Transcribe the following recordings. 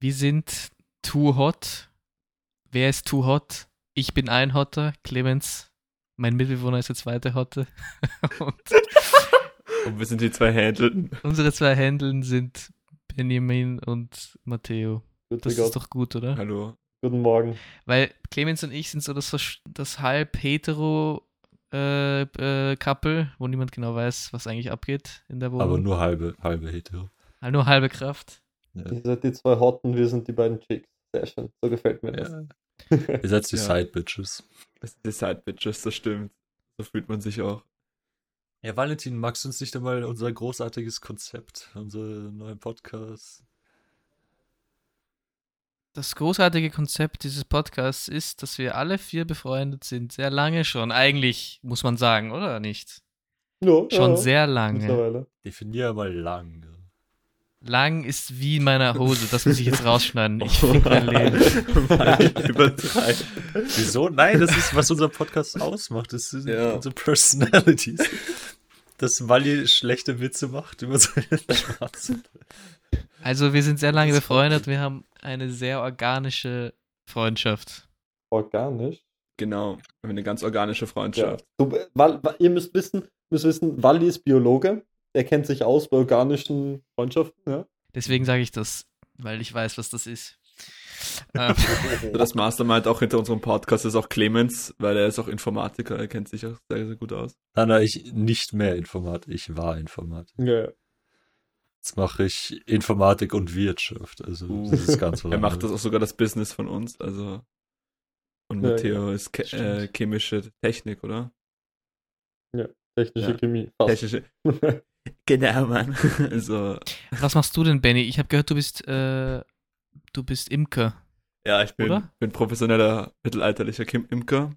Wir sind too hot. Wer ist too hot? Ich bin ein Hotter. Clemens, mein Mitbewohner ist der zweite Hotte. Und Und wir sind die zwei Händeln. unsere zwei Händeln sind Benjamin und Matteo. Das Gott. ist doch gut, oder? Hallo. Guten Morgen. Weil Clemens und ich sind so das, das halb hetero äh, äh, Couple, wo niemand genau weiß, was eigentlich abgeht in der Wohnung. Aber nur halbe, halbe hetero. Nur halbe Kraft. Ihr seid die zwei Hotten, wir sind die beiden Chicks. Sehr schön. So gefällt mir das. Ja. Ihr seid die Ja. Side-Bitches. Das sind die Side-Bitches, das stimmt. So fühlt man sich auch. Ja, Valentin, magst du uns nicht einmal unser großartiges Konzept, unseren neuen Podcast? Das großartige Konzept dieses Podcasts ist, dass wir alle vier befreundet sind. Sehr lange schon. Eigentlich, muss man sagen, oder nicht? Ja, Schon ja, sehr lange. Definier mal lang. Lang ist wie in meiner Hose. Das muss ich jetzt rausschneiden. Ich fick mein Leben. Wieso? Nein, das ist, was unser Podcast ausmacht. Das sind Ja. unsere Personalities. Dass Wally schlechte Witze macht über seine Schwarzen. Also, wir sind sehr lange befreundet. Wir haben eine sehr organische Freundschaft. Organisch. Genau. Wir haben eine ganz organische Ja. Freundschaft. Du, Wal, Wa- ihr müsst wissen, müsst wissen, Walli ist Biologe. Er kennt sich aus bei organischen Freundschaften. Ja. Deswegen sage ich das, weil ich weiß, was das ist. Ähm, das Mastermind auch hinter unserem Podcast ist auch Clemens, weil er ist auch Informatiker, er kennt sich auch sehr, sehr gut aus. Nein, nein, ich nicht mehr Informatik. Ich war Informatik. Ja, ja. Jetzt mache ich Informatik und Wirtschaft. Also, Uh. das ist ganz was Er macht das auch sogar das Business von uns, also. Und Ja, Matteo ist Ke äh, chemische Technik, oder? Technische Ja. Chemie. Fast. Technische. Genau, Mann. Also, was machst du denn, Benny? Ich habe gehört, du bist, äh, du bist Imker. ja, ich bin, Oder? bin professioneller mittelalterlicher Kim Imker.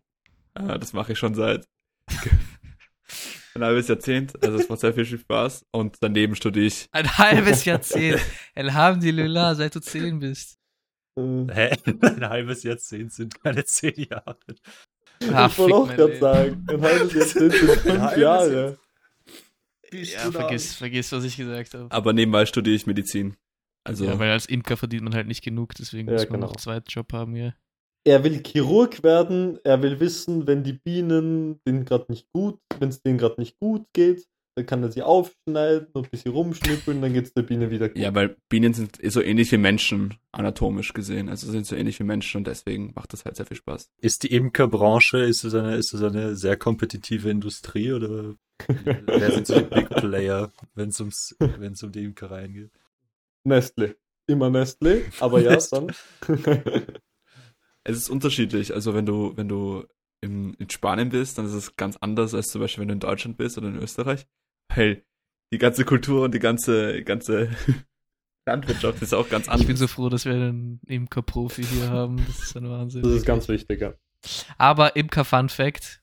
Äh, das mache ich schon seit ein halbes Jahrzehnt. Also es macht sehr viel Spaß. Und daneben studiere ich. Ein halbes Jahrzehnt. Alhamdulillah, seit du zehn bist. Äh, Hä? Ein halbes Jahrzehnt sind keine zehn Jahre. Ah, ich wollte auch gerade sagen, ein halbes Jahrzehnt sind fünf halbes Jahre. Ja, vergiss, vergiss, was ich gesagt habe. Aber nebenbei studiere ich Medizin. Also, Ja, weil als Imker verdient man halt nicht genug, deswegen Ja, muss man genau. noch einen zweiten Job haben, ja. Er will Chirurg werden, er will wissen, wenn die Bienen denen gerade nicht gut, wenn es denen gerade nicht gut geht, dann kann er sie aufschneiden und ein bisschen rumschnippeln, dann geht es der Biene wieder gut. ja, weil Bienen sind so ähnlich wie Menschen, anatomisch gesehen. Also sind so ähnlich wie Menschen und deswegen macht das halt sehr viel Spaß. Ist die Imkerbranche, ist das eine, ist das eine sehr kompetitive Industrie oder wer sind so die Big Player, wenn es ums, wenn es um die Imkereien geht? Nestle. Immer Nestle, aber ja, dann. Es ist unterschiedlich. Also wenn du, wenn du in, in Spanien bist, dann ist es ganz anders als zum Beispiel, wenn du in Deutschland bist oder in Österreich. Weil die ganze Kultur und die ganze, ganze Landwirtschaft ist auch ganz Ich anders. bin so froh, dass wir einen Imker-Profi hier haben. Das ist ein Wahnsinn. Das ist ganz wichtig, ja. Aber Imker-Fun Fact,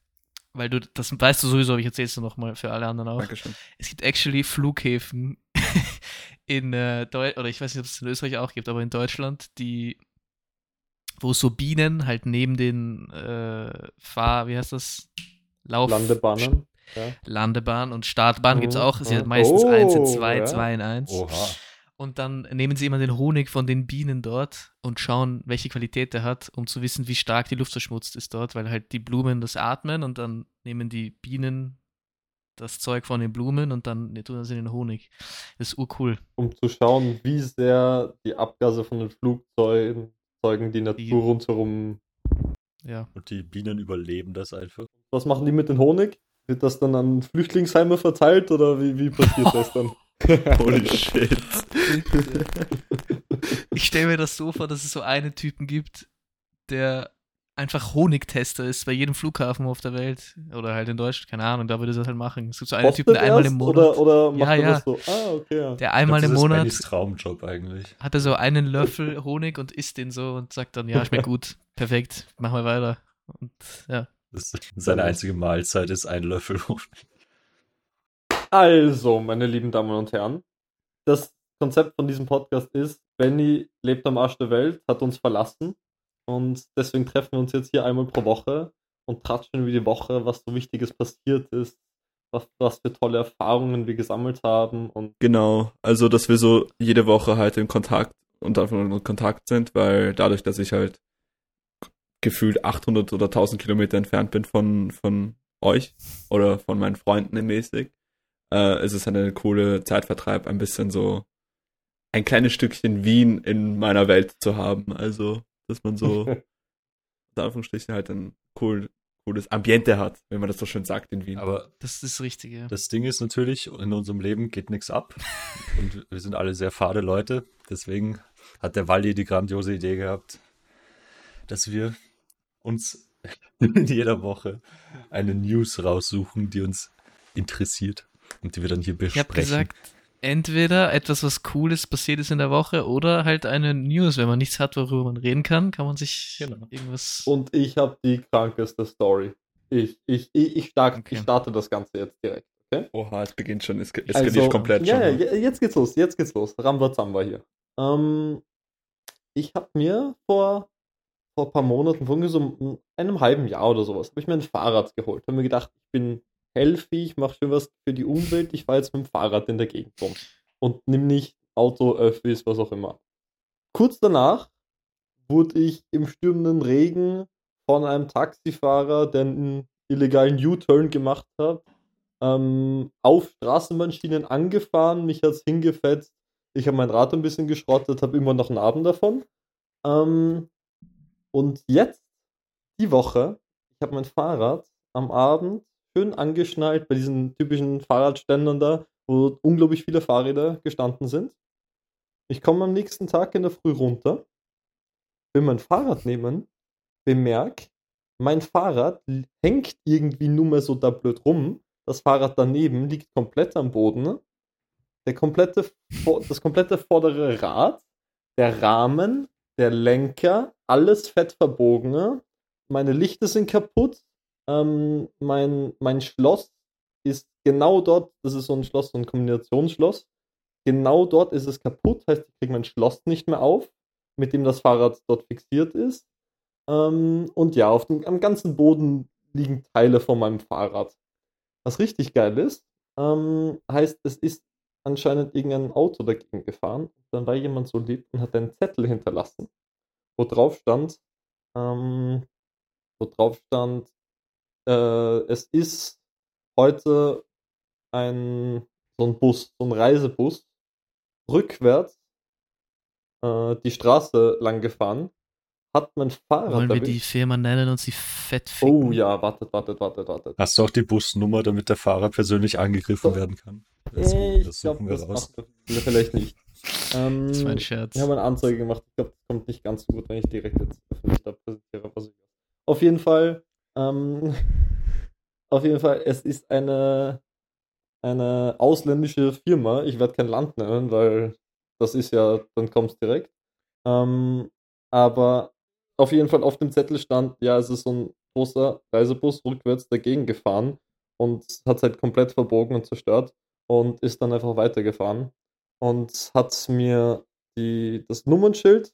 weil du, das weißt du sowieso, aber ich erzähl's dir nochmal für alle anderen auch. Dankeschön. Es gibt actually Flughäfen in äh, Deutschland, oder ich weiß nicht, ob es in Österreich auch gibt, aber in Deutschland, die, wo so Bienen halt neben den äh, Fahr, wie heißt das? Lauf Landebahnen. Ja. Landebahn und Startbahn gibt's Mhm, auch. Sie mhm. hat meistens Oh, 1 in 2, ja. 2 in 1. Oha. Und dann nehmen sie immer den Honig von den Bienen dort und schauen, welche Qualität der hat, um zu wissen, wie stark die Luft verschmutzt ist dort, weil halt die Blumen das atmen und dann nehmen die Bienen das Zeug von den Blumen und dann tun das in den Honig. Das ist urcool. Um zu schauen, wie sehr die Abgase von den Flugzeugen Zeugen die Natur Die- rundherum. Ja. Und die Bienen überleben das einfach. Was machen die mit dem Honig? Wird das dann an Flüchtlingsheime verteilt oder wie, wie passiert das dann? Holy shit. Ich stelle mir das so vor, dass es so einen Typen gibt, der einfach Honigtester ist bei jedem Flughafen auf der Welt oder halt in Deutschland, keine Ahnung, da würde er das halt machen. Es gibt so einen Typen, der einmal im Monat, Oder, oder macht Ja, ja. das so? Ah, okay. Ja. der einmal ich im glaub, das Monat ist Traumjob eigentlich. hat er so einen Löffel Honig und isst den so und sagt dann, ja, schmeckt gut, perfekt, machen wir weiter. Und ja, Das seine einzige Mahlzeit ist ein Löffel Honig. Also, meine lieben Damen und Herren, das Konzept von diesem Podcast ist, Benny lebt am Arsch der Welt, hat uns verlassen und deswegen treffen wir uns jetzt hier einmal pro Woche und tratschen über die Woche, was so Wichtiges passiert ist, was, was für tolle Erfahrungen wir gesammelt haben und Genau, also dass wir so jede Woche halt in Kontakt unter anderem in Kontakt sind, weil dadurch, dass ich halt gefühlt 800 oder 1000 Kilometer entfernt bin von, von euch oder von meinen Freunden mäßig, äh, ist es halt eine coole Zeitvertreib, ein bisschen so ein kleines Stückchen Wien in meiner Welt zu haben. Also, dass man so unter Anführungsstrichen halt ein cool, cooles Ambiente hat, wenn man das so schön sagt in Wien. Aber Das ist das Richtige. das Ding ist natürlich, in unserem Leben geht nichts ab. Und wir sind alle sehr fade Leute. Deswegen hat der Waldi die grandiose Idee gehabt, dass wir uns in jeder Woche eine News raussuchen, die uns interessiert und die wir dann hier Ich besprechen. habe gesagt, entweder etwas, was Cooles passiert ist in der Woche oder halt eine News. Wenn man nichts hat, worüber man reden kann, kann man sich Genau. irgendwas. Und ich habe die krankeste Story. Ich, ich, ich, ich, start, Okay. ich starte das Ganze jetzt direkt. Oha, es beginnt schon, es eskaliert komplett Also, ja, schon. ne? Ja, je- jetzt geht's los, jetzt geht's los. Rambazamba hier. Ähm, ich habe mir vor, vor ein paar Monaten, vor ungefähr so einem halben Jahr oder sowas, habe ich mir ein Fahrrad geholt. Habe mir gedacht, ich bin healthy, ich mache schon was für die Umwelt, ich fahre jetzt mit dem Fahrrad in der Gegend rum. Und nimm nicht Auto, Öffis, was auch immer. Kurz danach wurde ich im stürmenden Regen von einem Taxifahrer, der einen illegalen U-Turn gemacht hat, ähm, auf Straßenbahnschienen angefahren, mich hat's hingefetzt. Ich habe mein Rad ein bisschen geschrottet, habe immer noch einen Abend davon. Ähm, und jetzt, die Woche, ich habe mein Fahrrad am Abend schön angeschnallt bei diesen typischen Fahrradständern da, wo unglaublich viele Fahrräder gestanden sind. Ich komme am nächsten Tag in der Früh runter, will mein Fahrrad nehmen, bemerk, mein Fahrrad hängt irgendwie nur mehr so da blöd rum. Das Fahrrad daneben liegt komplett am Boden. Der komplette, das komplette vordere Rad, der Rahmen, der Lenker, alles fett verbogen. Meine Lichter sind kaputt. Ähm, mein, mein Schloss ist genau dort, das ist so ein Schloss, so ein Kombinationsschloss. Genau dort ist es kaputt, heißt, ich kriege mein Schloss nicht mehr auf, mit dem das Fahrrad dort fixiert ist. Ähm, und ja, auf dem, am ganzen Boden liegen Teile von meinem Fahrrad. Was richtig geil ist, ähm, heißt, es ist anscheinend irgendein Auto dagegen gefahren. Dann war jemand so lieb und hat einen Zettel hinterlassen, wo drauf stand, ähm, wo drauf stand, äh, es ist heute ein so ein Bus, so ein Reisebus, rückwärts äh, die Straße lang gefahren, hat mein Fahrrad Wollen wir die Firma nennen und sie fett ficken? Oh ja, wartet, wartet, wartet, wartet. Hast du auch die Busnummer, damit der Fahrer persönlich angegriffen werden kann? Das, Äh, das ich glaube, suchen wir das raus. macht er vielleicht nicht. Ähm, Das war ein Scherz. Ich habe eine Anzeige gemacht. Ich glaube, das kommt nicht ganz so gut, wenn ich direkt jetzt öffentlich da präsentiere, was ich Auf jeden Fall, ähm, auf jeden Fall, es ist eine, eine ausländische Firma. Ich werde kein Land nennen, weil das ist ja, dann kommt es direkt. Ähm, aber auf jeden Fall auf dem Zettel stand, ja, es ist so ein großer Reisebus rückwärts dagegen gefahren und hat halt komplett verbogen und zerstört und ist dann einfach weitergefahren und hat mir die, das Nummernschild,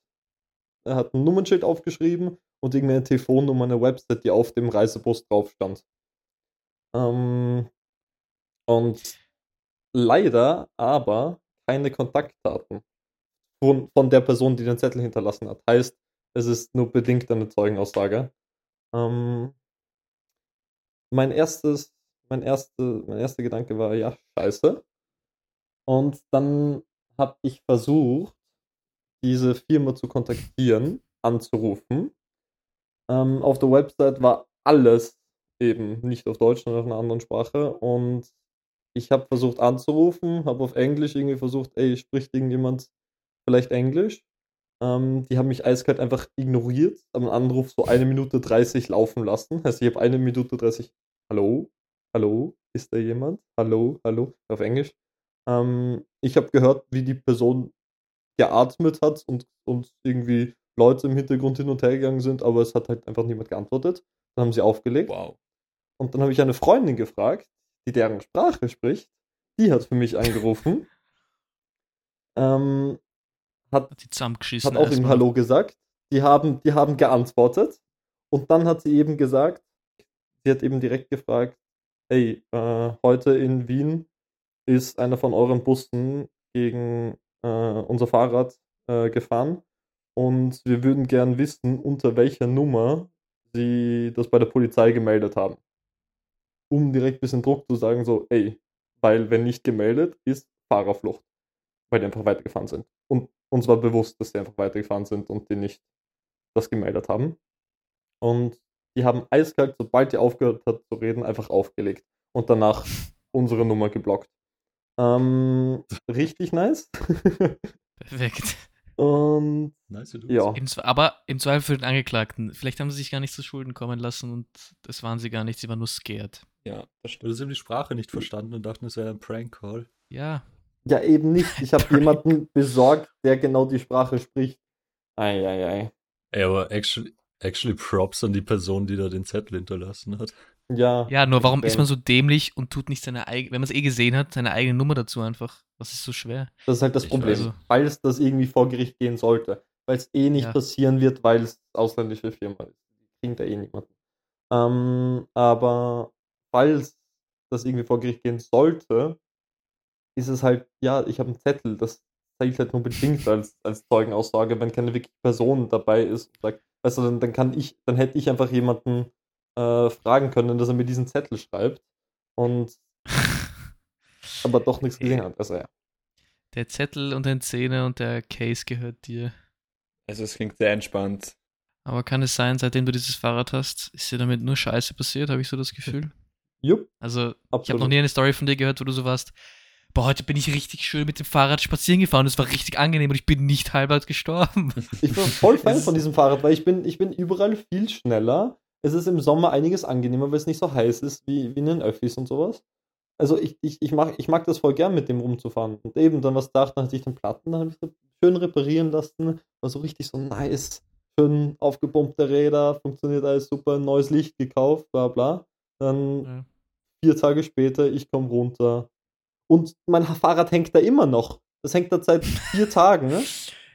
er hat ein Nummernschild aufgeschrieben und irgendeine Telefonnummer, eine Website, die auf dem Reisebus drauf stand. Ähm, und leider aber keine Kontaktdaten von, von der Person, die den Zettel hinterlassen hat. Heißt, es ist nur bedingt eine Zeugenaussage. Ähm, mein erstes, mein erste, mein erster Gedanke war, ja, scheiße. Und dann habe ich versucht, diese Firma zu kontaktieren, anzurufen. Ähm, auf der Website war alles eben nicht auf Deutsch, sondern auf einer anderen Sprache. Und ich habe versucht anzurufen, habe auf Englisch irgendwie versucht, ey, spricht irgendjemand vielleicht Englisch? Ähm, die haben mich eiskalt einfach ignoriert, am Anruf so eine Minute 30 laufen lassen. Heißt, ich habe eine Minute 30, hallo, hallo, ist da jemand? Hallo, hallo, auf Englisch. Ähm, ich habe gehört, wie die Person geatmet hat und, und irgendwie Leute im Hintergrund hin und her gegangen sind, aber es hat halt einfach niemand geantwortet. Dann haben sie aufgelegt. Wow. Und dann habe ich eine Freundin gefragt, die deren Sprache spricht. Die hat für mich angerufen. ähm, hat, Hat die zusammengeschissen. hat auch ihm. Hallo gesagt. Die haben, die haben geantwortet. Und dann hat sie eben gesagt, sie hat eben direkt gefragt, hey, äh, heute in Wien ist einer von euren Bussen gegen äh, unser Fahrrad äh, gefahren und wir würden gern wissen, unter welcher Nummer sie das bei der Polizei gemeldet haben. Um direkt ein bisschen Druck zu sagen, so, ey, weil wenn nicht gemeldet, ist Fahrerflucht, weil die einfach weitergefahren sind. Und uns war bewusst, dass sie einfach weitergefahren sind und die nicht das gemeldet haben. Und die haben eiskalt, sobald die aufgehört hat zu reden, einfach aufgelegt und danach unsere Nummer geblockt. Ähm, richtig nice. Perfekt. Und Nice, du. ja, Im, aber im Zweifel für den Angeklagten. Vielleicht haben sie sich gar nicht zu Schulden kommen lassen und das waren sie gar nicht, sie waren nur scared. Ja, das stimmt. Oder sie haben die Sprache nicht verstanden und dachten, es wäre ein Prank-Call. Ja, ja eben nicht. Ich habe jemanden besorgt, der genau die Sprache spricht. Eieiei. Ey, aber actually, actually Props an die Person, die da den Zettel hinterlassen hat. Ja. ja, nur warum ist man so dämlich und tut nicht seine eigene, wenn man es eh gesehen hat, seine eigene Nummer dazu einfach? Was ist so schwer? Das ist halt das Ich Problem. weiß. Falls das irgendwie vor Gericht gehen sollte. Weil es eh nicht Ja. passieren wird, weil es ausländische Firma ist. Kriegen da eh niemanden. Ähm, aber falls das irgendwie vor Gericht gehen sollte, ist es halt, ja, ich habe einen Zettel, das zählt halt nur bedingt als, als Zeugenaussage, wenn keine wirkliche Person dabei ist und sagt, weißt du, dann, dann kann ich, dann hätte ich einfach jemanden äh, fragen können, dass er mir diesen Zettel schreibt und aber doch nichts gesehen hat. Also ja. Der Zettel und dein Zähne und der Case gehört dir. Also es klingt sehr entspannt. Aber kann es sein, seitdem du dieses Fahrrad hast, ist dir damit nur Scheiße passiert, habe ich so das Gefühl? Jupp, Also, ich absolut. habe noch nie eine Story von dir gehört, wo du so warst, boah, heute bin ich richtig schön mit dem Fahrrad spazieren gefahren, es war richtig angenehm und ich bin nicht halbert gestorben. Ich bin voll Fan von diesem Fahrrad, weil ich bin, ich bin überall viel schneller. Es ist im Sommer einiges angenehmer, weil es nicht so heiß ist wie, wie in den Öffis und sowas. Also ich, ich, ich, mag, ich mag das voll gern, mit dem rumzufahren. Und eben dann was dachte, dann hatte ich den Platten, dann habe ich so schön reparieren lassen. War so richtig so nice. Schön aufgepumpte Räder, funktioniert alles super, neues Licht gekauft, bla bla. Dann Ja. vier Tage später, ich komme runter. Und mein Fahrrad hängt da immer noch. Das hängt da seit vier Tagen, ne?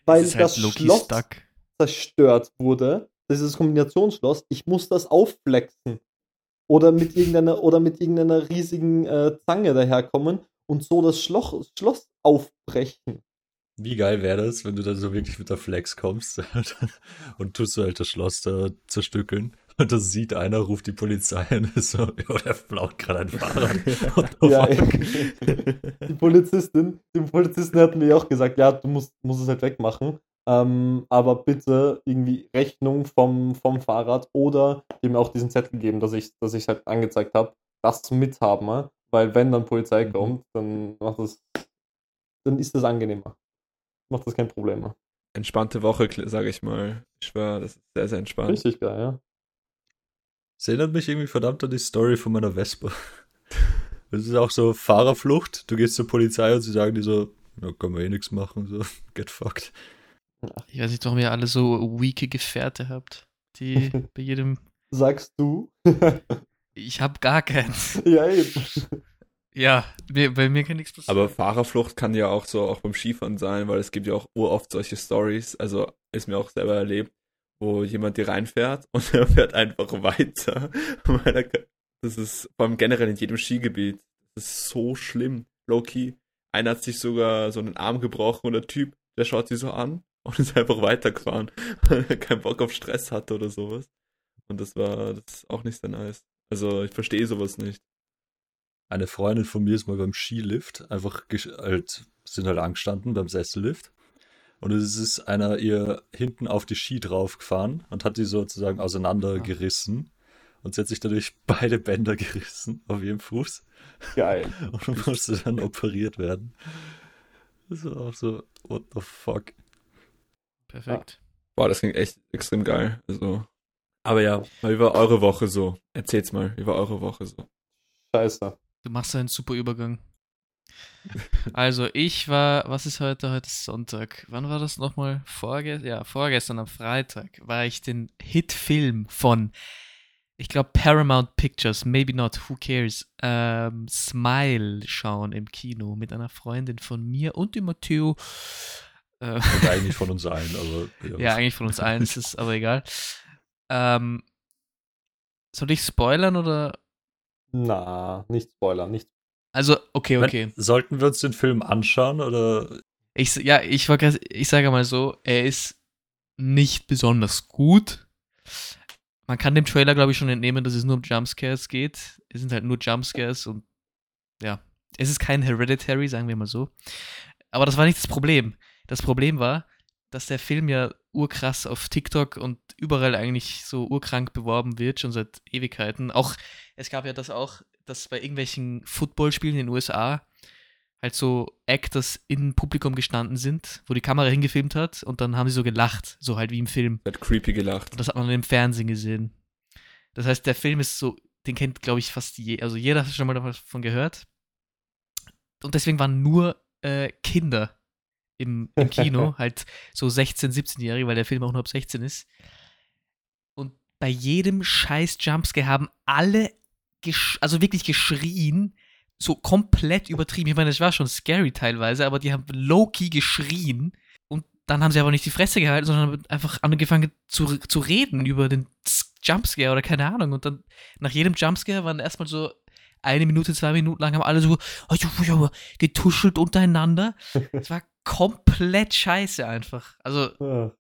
weil ist halt das Loki Schloss stuck. zerstört wurde, dieses Kombinationsschloss, ich muss das aufflexen. Oder mit irgendeiner, oder mit irgendeiner riesigen äh, Zange daherkommen und so das Schloss, Schloss aufbrechen. Wie geil wäre das, wenn du dann so wirklich mit der Flex kommst und tust du halt das Schloss da zerstückeln und das sieht einer, ruft die Polizei und ist so, ja, der blaut gerade ein Fahrrad. Ja, die Polizistin, die Polizistin hat mir auch gesagt, ja, du musst, musst es halt wegmachen. Ähm, aber bitte irgendwie Rechnung vom, vom Fahrrad oder ihm auch diesen Zettel geben, dass ich dass ich halt angezeigt habe, das mithaben, ne? weil wenn dann Polizei Mhm. kommt, dann macht das, dann ist das angenehmer. Macht das kein Problem mehr. Entspannte Woche, sage ich mal. Ich war, das ist sehr, sehr entspannt. Richtig geil, ja. Das erinnert mich irgendwie verdammt an die Story von meiner Vespa. Das ist auch so Fahrerflucht. Du gehst zur Polizei und sie sagen dir so, ja, können wir eh nichts machen, so, get fucked. Ich weiß nicht, warum ihr alle so weake Gefährte habt, die bei jedem. Sagst du? Ich habe gar keins. ja, eben. Ja, mir, bei mir kann nichts passieren. Aber Fahrerflucht kann ja auch so auch beim Skifahren sein, weil es gibt ja auch uroft solche Stories. Also ist mir auch selber erlebt, wo jemand dir reinfährt und er fährt einfach weiter. Er Das ist beim generell in jedem Skigebiet. Das ist so schlimm. Low-key. Einer hat sich sogar so einen Arm gebrochen und der Typ, der schaut sie so an und ist einfach weitergefahren, weil er keinen Bock auf Stress hatte oder sowas. Und das war, das ist auch nicht sehr nice. Also ich verstehe sowas nicht. Eine Freundin von mir ist mal beim Skilift, einfach halt, sind halt angestanden beim Sessellift. Und es ist einer ihr hinten auf die Ski draufgefahren und hat die sozusagen auseinandergerissen. Und sie hat sich dadurch beide Bänder gerissen auf ihrem Fuß Geil. und musste dann operiert werden. Das war auch so, what the fuck. Perfekt. Boah, das klingt echt extrem geil. Also. Aber ja, mal wie war eure Woche so? Erzähl's mal, wie war eure Woche so? Scheiße. Du machst einen super Übergang. Also, ich war, was ist heute? Heute ist Sonntag. Wann war das nochmal? Vorge ja, vorgestern am Freitag war ich den Hitfilm von, ich glaube, Paramount Pictures, maybe not, who cares, ähm, Smile schauen im Kino mit einer Freundin von mir und dem Matteo. Äh, Und eigentlich von uns allen, aber ja, eigentlich von uns allen, ist es aber egal. Ähm, soll ich spoilern oder? Na, nicht Spoiler, nicht. Also, okay, Wenn- okay. Sollten wir uns den Film anschauen oder Ich, ja, ich, ich sage mal so, er ist nicht besonders gut. Man kann dem Trailer, glaube ich, schon entnehmen, dass es nur um Jumpscares geht. Es sind halt nur Jumpscares und ja, es ist kein Hereditary, sagen wir mal so. Aber das war nicht das Problem. Das Problem war, dass der Film ja urkrass auf TikTok und überall eigentlich so urkrank beworben wird, schon seit Ewigkeiten. Auch, es gab ja das auch, dass bei irgendwelchen Footballspielen in den USA halt so Actors im Publikum gestanden sind, wo die Kamera hingefilmt hat und dann haben sie so gelacht, so halt wie im Film. Hat creepy gelacht. Und das hat man im Fernsehen gesehen. Das heißt, der Film ist so, den kennt, glaube ich, fast je, also jeder hat schon mal davon gehört. Und deswegen waren nur äh, Kinder im, im Kino, halt so 16, 17-Jährige, weil der Film auch nur ab 16 ist. Und bei jedem scheiß Jumpscare haben alle, also wirklich geschrien, so komplett übertrieben. Ich meine, das war schon scary teilweise, aber die haben low-key geschrien. Und dann haben sie aber nicht die Fresse gehalten, sondern haben einfach angefangen zu, zu reden über den Jumpscare oder keine Ahnung. Und dann nach jedem Jumpscare waren erstmal so eine Minute, zwei Minuten lang haben alle so getuschelt untereinander. Es war komplett scheiße einfach. Also, Ja.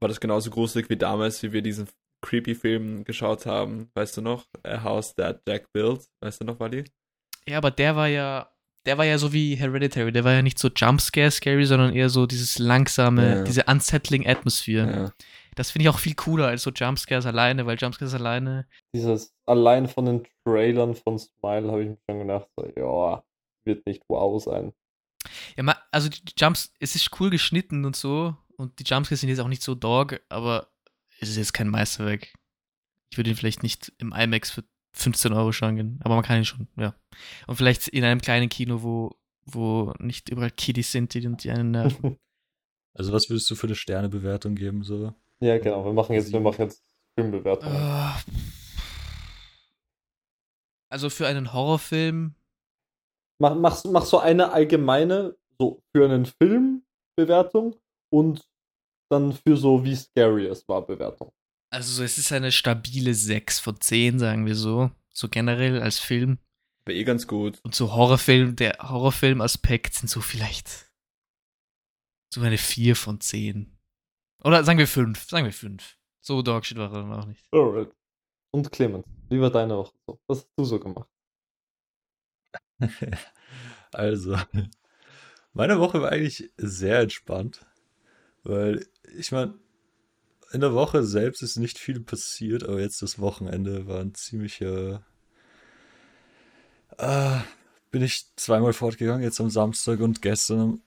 War das genauso gruselig wie damals, wie wir diesen creepy Film geschaut haben? Weißt du noch? A House That Jack Built. Weißt du noch, Wally? ja, aber der war ja, der war ja so wie Hereditary. Der war ja nicht so Jumpscare scary, sondern eher so dieses langsame, Ja. diese unsettling Atmosphere. Ja. Das finde ich auch viel cooler als so Jumpscares alleine, weil Jumpscares alleine Dieses, allein von den Trailern von Smile habe ich mir schon gedacht, so, ja, wird nicht wow sein. Ja, also die Jumps, es ist cool geschnitten und so und die Jumpscares sind jetzt auch nicht so dog, aber es ist jetzt kein Meisterwerk. Ich würde ihn vielleicht nicht im IMAX für 15 Euro schauen gehen, aber man kann ihn schon, ja. Und vielleicht in einem kleinen Kino, wo, wo nicht überall Kiddies sind, die, die einen nerven. Also was würdest du für eine Sternebewertung geben? So? Ja, genau, wir machen jetzt, wir machen jetzt Filmbewertungen. Äh, also für einen Horrorfilm, Mach, mach, mach so eine allgemeine, so für einen Film Bewertung und dann für so wie scary es war Bewertung. also es ist eine stabile 6 von 10, sagen wir so. So generell als Film. War eh ganz gut. Und so Horrorfilm, der Horrorfilm-Aspekt sind so vielleicht so eine 4 von 10. Oder sagen wir 5, sagen wir 5. So Dogshit war er dann auch nicht. Alright. Und Clement, wie war deine Woche so? Was hast du so gemacht? Also, meine Woche war eigentlich sehr entspannt, weil ich meine, in der Woche selbst ist nicht viel passiert, aber jetzt das Wochenende war ein ziemlicher. Äh, bin ich zweimal fortgegangen, jetzt am Samstag und gestern.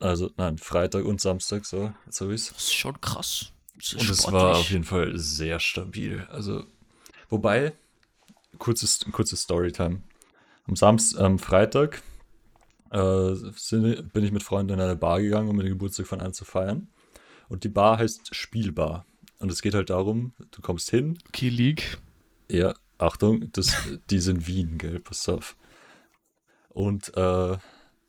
Also, nein, Freitag und Samstag, so, jetzt habe ich's. Das ist schon krass. Das ist Und es war auf jeden Fall sehr stabil. Also, wobei, kurzes, kurzes Storytime. Am Samstag, am Freitag äh, sind, bin ich mit Freunden in eine Bar gegangen, um den Geburtstag von einem zu feiern. Und die Bar heißt Spielbar. Und es geht halt darum, du kommst hin, Okay, League. ja, Achtung, das, die in Wien, gell, pass auf. Und, äh,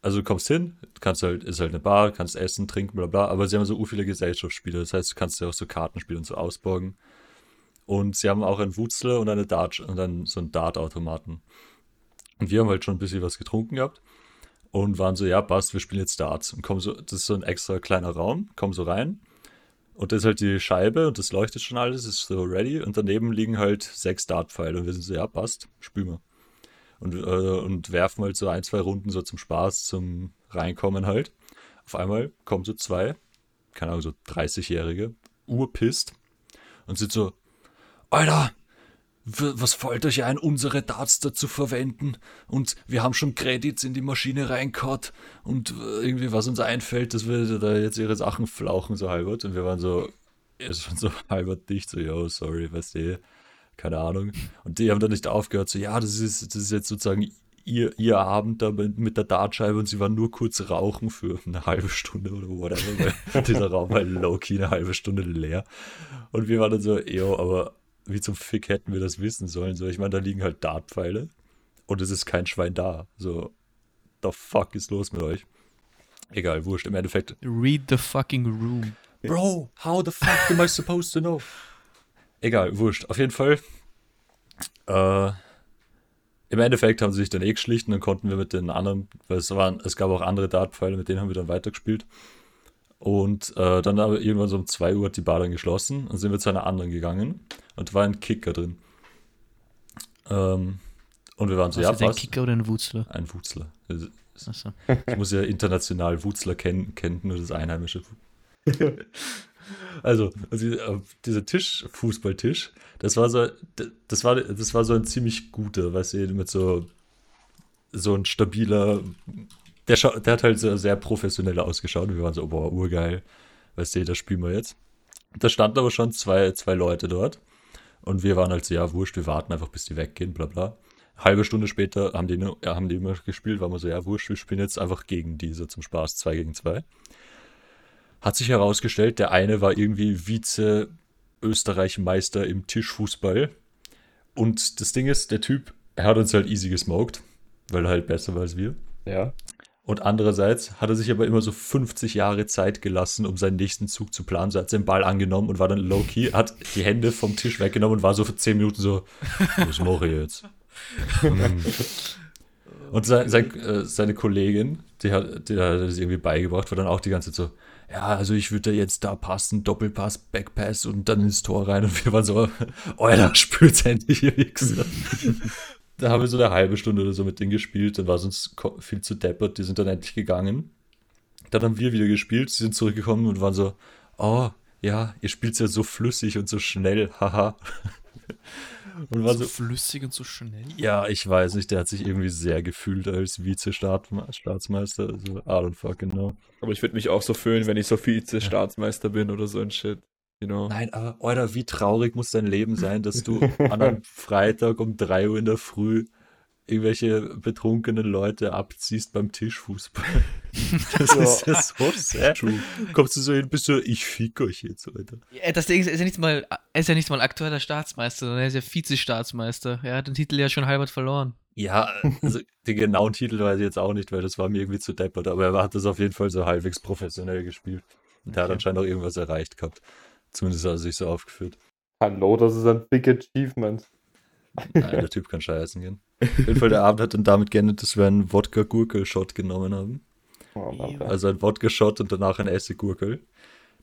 also du kommst hin, kannst halt, ist halt eine Bar, kannst essen, trinken, bla bla, aber sie haben so viele Gesellschaftsspiele, das heißt, du kannst ja auch so Kartenspiele und so ausborgen. Und sie haben auch einen Wutzler und eine Dart und dann so einen Dart-Automaten. Und wir haben halt schon ein bisschen was getrunken gehabt und waren so, ja, passt, wir spielen jetzt Darts. Und kommen so, das ist so ein extra kleiner Raum, kommen so rein. Und das ist halt die Scheibe und das leuchtet schon alles, ist so ready. Und daneben liegen halt sechs Dartpfeile. Und wir sind so, ja, passt, spielen wir. Und, äh, und werfen halt so ein, zwei Runden so zum Spaß, zum Reinkommen halt. Auf einmal kommen so zwei, keine Ahnung, so 30-Jährige, urpisst und sind so, Alter, was fällt euch ein, unsere Darts dazu verwenden? Und wir haben schon Credits in die Maschine reingehauen und äh, irgendwie, was uns einfällt, dass wir da jetzt ihre Sachen flauchen, so halbert. Und wir waren so, es waren so halbert dicht, so, yo, sorry, weißt du, keine Ahnung. Und die haben dann nicht aufgehört, so, ja, das ist, das ist jetzt sozusagen ihr, ihr Abend da mit, mit der Dartscheibe und sie waren nur kurz rauchen für eine halbe Stunde oder whatever, weil dieser Raum war low-key eine halbe Stunde leer. Und wir waren dann so, yo, aber wie zum Fick hätten wir das wissen sollen? So, ich meine, da liegen halt Dartpfeile und es ist kein Schwein da. So, the fuck ist los mit euch? Egal, wurscht. Im Endeffekt, Read the fucking room. Bro, how the fuck am I supposed to know? Egal, wurscht. Auf jeden Fall. Äh, im Endeffekt haben sie sich dann eh geschlichten, dann konnten wir mit den anderen, weil es waren, es gab auch andere Dartpfeile, mit denen haben wir dann weitergespielt. Und äh, dann aber irgendwann so um 2 Uhr hat die Bar dann geschlossen und sind wir zu einer anderen gegangen und da war ein Kicker drin. Ähm, und wir waren so, Was ja, ist ein passt. Kicker oder ein Wutzler? Ein Wutzler. Achso. Ich muss ja international Wutzler kennen, kennt nur das einheimische. Also, also dieser Tisch, Fußballtisch, das war so, das war, das war so ein ziemlich guter, weißt du, mit so, so ein stabiler, der, der hat halt so sehr professionell ausgeschaut wir waren so, boah, urgeil, weißt du, das spielen wir jetzt. Da standen aber schon zwei, zwei Leute dort und wir waren halt so, ja, wurscht, wir warten einfach, bis die weggehen, bla bla. Halbe Stunde später haben die, ja, haben die immer gespielt, waren wir so, ja, wurscht, wir spielen jetzt einfach gegen diese zum Spaß, zwei gegen zwei. Hat sich herausgestellt, der eine war irgendwie Vize-Österreich-Meister im Tischfußball. Und das Ding ist, der Typ, er hat uns halt easy gesmoked, weil er halt besser war als wir. Ja. Und andererseits hat er sich aber immer so 50 Jahre Zeit gelassen, um seinen nächsten Zug zu planen. So hat den Ball angenommen und war dann low-key, hat die Hände vom Tisch weggenommen und war so für 10 Minuten so, was mache ich jetzt? Und sein, sein, äh, seine Kollegin, die hat, die hat das irgendwie beigebracht, war dann auch die ganze Zeit so, ja, also ich würde da jetzt da passen, Doppelpass, Backpass und dann ins Tor rein. Und wir waren so, Alter, spürt's endlich, ihr Wichser. da haben wir so eine halbe Stunde oder so mit denen gespielt, dann war es uns viel zu deppert, die sind dann endlich gegangen. Dann haben wir wieder gespielt, sie sind zurückgekommen und waren so, oh, ja, ihr spielt ja so flüssig und so schnell, haha. und war So so, flüssig und so schnell. ja, ich weiß nicht, der hat sich irgendwie sehr gefühlt als Vize-Staatsmeister. Also, I don't fucking know. Aber ich würde mich auch so fühlen, wenn ich so Vize-Staatsmeister bin oder so ein Shit. You know? Nein, aber, Alter, wie traurig muss dein Leben sein, dass du an einem Freitag um 3 Uhr in der Früh irgendwelche betrunkenen Leute abziehst beim Tischfußball. Das Ja. ist ja so sad. Kommst du so hin, bist du, ich fick euch jetzt, Alter. Ja, das Ding ist, er ist ja nicht mal, er ist ja nicht mal aktueller Staatsmeister, sondern er ist ja Vize-Staatsmeister. Er hat den Titel ja schon halbert verloren. Ja, also den genauen Titel weiß ich jetzt auch nicht, weil das war mir irgendwie zu deppert, aber er hat das auf jeden Fall so halbwegs professionell gespielt. Und der hat Okay. anscheinend auch irgendwas erreicht gehabt. Zumindest hat er sich so aufgeführt. Hallo, das ist ein big achievement. Nein, der Typ kann scheißen gehen. Auf jeden Fall, der Abend hat dann damit geendet, dass wir einen Wodka-Gurkel-Shot genommen haben. Oh. Also ein Wodka-Shot und danach ein Essiggurkel.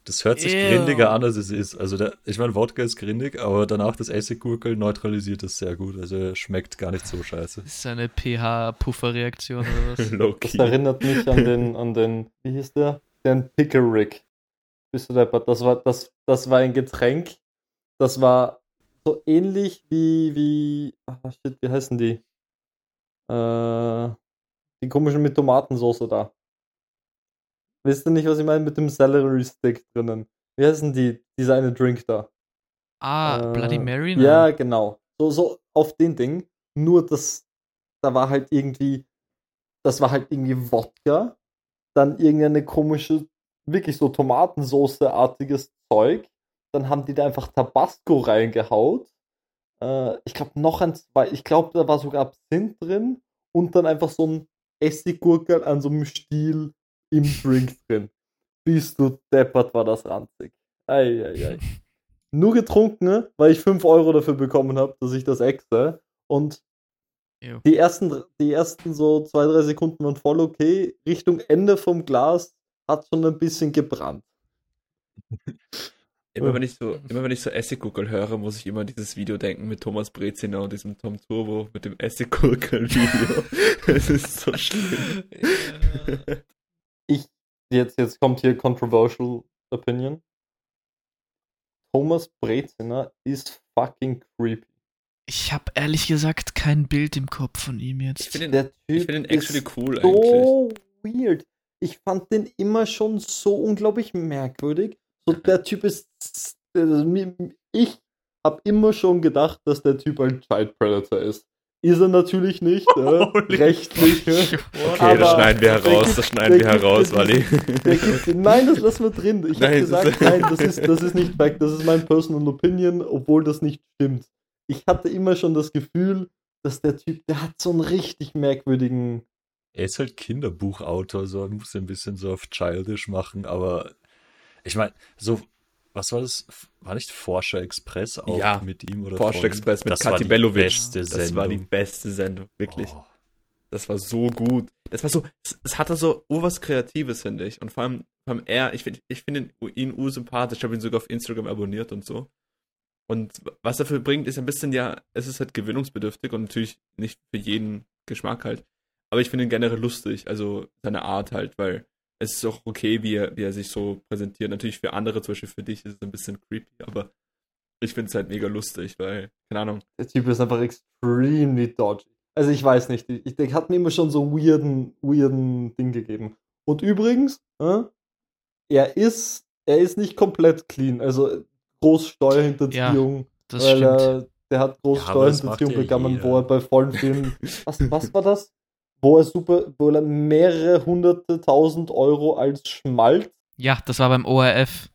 Das hört sich Ew. grindiger an, als es ist. Also der, ich meine, Wodka ist grindig, aber danach das Essiggurkel neutralisiert es sehr gut. Also er schmeckt gar nicht so scheiße. Das ist eine pH-Pufferreaktion oder was? Das erinnert mich an den, an den, wie hieß der? Den Pickerick. Bist du deppert? Das war, das, das war ein Getränk. Das war so ähnlich wie, wie, ah, shit, wie heißen die? Äh, die komischen mit Tomatensauce da. Wisst ihr nicht, was ich meine? Mit dem Celery Stick drinnen. Wie heißen die? Dieser eine Drink da. Ah, Äh, Bloody Mary? Ja, Nein. genau. So, so auf den Ding. Nur das, da war halt irgendwie, das war halt irgendwie Wodka, dann irgendeine komische, wirklich so Tomatensoße-artiges Zeug. Dann haben die da einfach Tabasco reingehaut. Äh, ich glaube noch ein zwei, ich glaube da war sogar Absinth drin und dann einfach so ein Essiggurkel an so einem Stiel im Drink drin. Bist du deppert, war das ranzig. Eieiei. Nur getrunken, weil ich 5 Euro dafür bekommen habe, dass ich das exe. Und Ew. die ersten, die ersten so zwei, drei Sekunden waren voll okay. Richtung Ende vom Glas hat schon ein bisschen gebrannt. Immer wenn ich so, immer wenn ich so Essiggurkel höre, muss ich immer an dieses Video denken mit Thomas Breziner und diesem Tom Turbo mit dem Essiggurkel-Video. Es ist so schlimm. Ja. Ich, jetzt, jetzt kommt hier Controversial Opinion. Thomas Breziner ist fucking creepy. Ich habe ehrlich gesagt kein Bild im Kopf von ihm Ich jetzt. finde ihn, ich find ihn actually ist cool eigentlich. so weird. Ich fand den immer schon so unglaublich merkwürdig. So, der Typ ist. also Ich habe immer schon gedacht, dass der Typ ein Child Predator ist. Ist er natürlich nicht, äh, rechtlich. Okay, das schneiden wir heraus, gibt- das schneiden wir heraus, Wally. Nein, das lassen wir drin. Ich habe gesagt, das- nein, das ist, das ist nicht Fact, das ist mein Personal Opinion, obwohl das nicht stimmt. Ich hatte immer schon das Gefühl, dass der Typ, der hat so einen richtig merkwürdigen. Er ist halt Kinderbuchautor, so er muss ein bisschen so auf childish machen, aber ich meine, so Was war das? War nicht Forscher Express auch Ja, mit ihm oder von ihm? Express mit das war Kathi die Bellovic. Das Sendung. war die beste Sendung, wirklich. Oh. Das war so gut. Das war so, es, es hatte so was Kreatives, finde ich. Und vor allem, vor allem er, ich finde ich finde ihn, ursympathisch. Ich habe ihn sogar auf Instagram abonniert und so. Und was er für bringt, ist ein bisschen, ja, es ist halt gewinnungsbedürftig und natürlich nicht für jeden Geschmack halt. Aber ich finde ihn generell lustig, also seine Art halt, weil es ist auch okay, wie er, wie er sich so präsentiert. Natürlich für andere, zum Beispiel für dich, ist es ein bisschen creepy, aber ich finde es halt mega lustig, weil, keine Ahnung, Der Typ ist einfach extremely dodgy. Also ich weiß nicht, ich, der hat mir immer schon so weirden, weirden Ding gegeben. Und übrigens, äh, er ist, er ist nicht komplett clean. Also Großsteuerhinterziehung, Das weil stimmt. er, der hat Großsteuerhinterziehung Ja, ja begangen, wo er bei vollen Filmen, was, was war das? Wo er super, wo er mehrere hunderte tausend Euro als Schmalz Ja, das war beim ORF.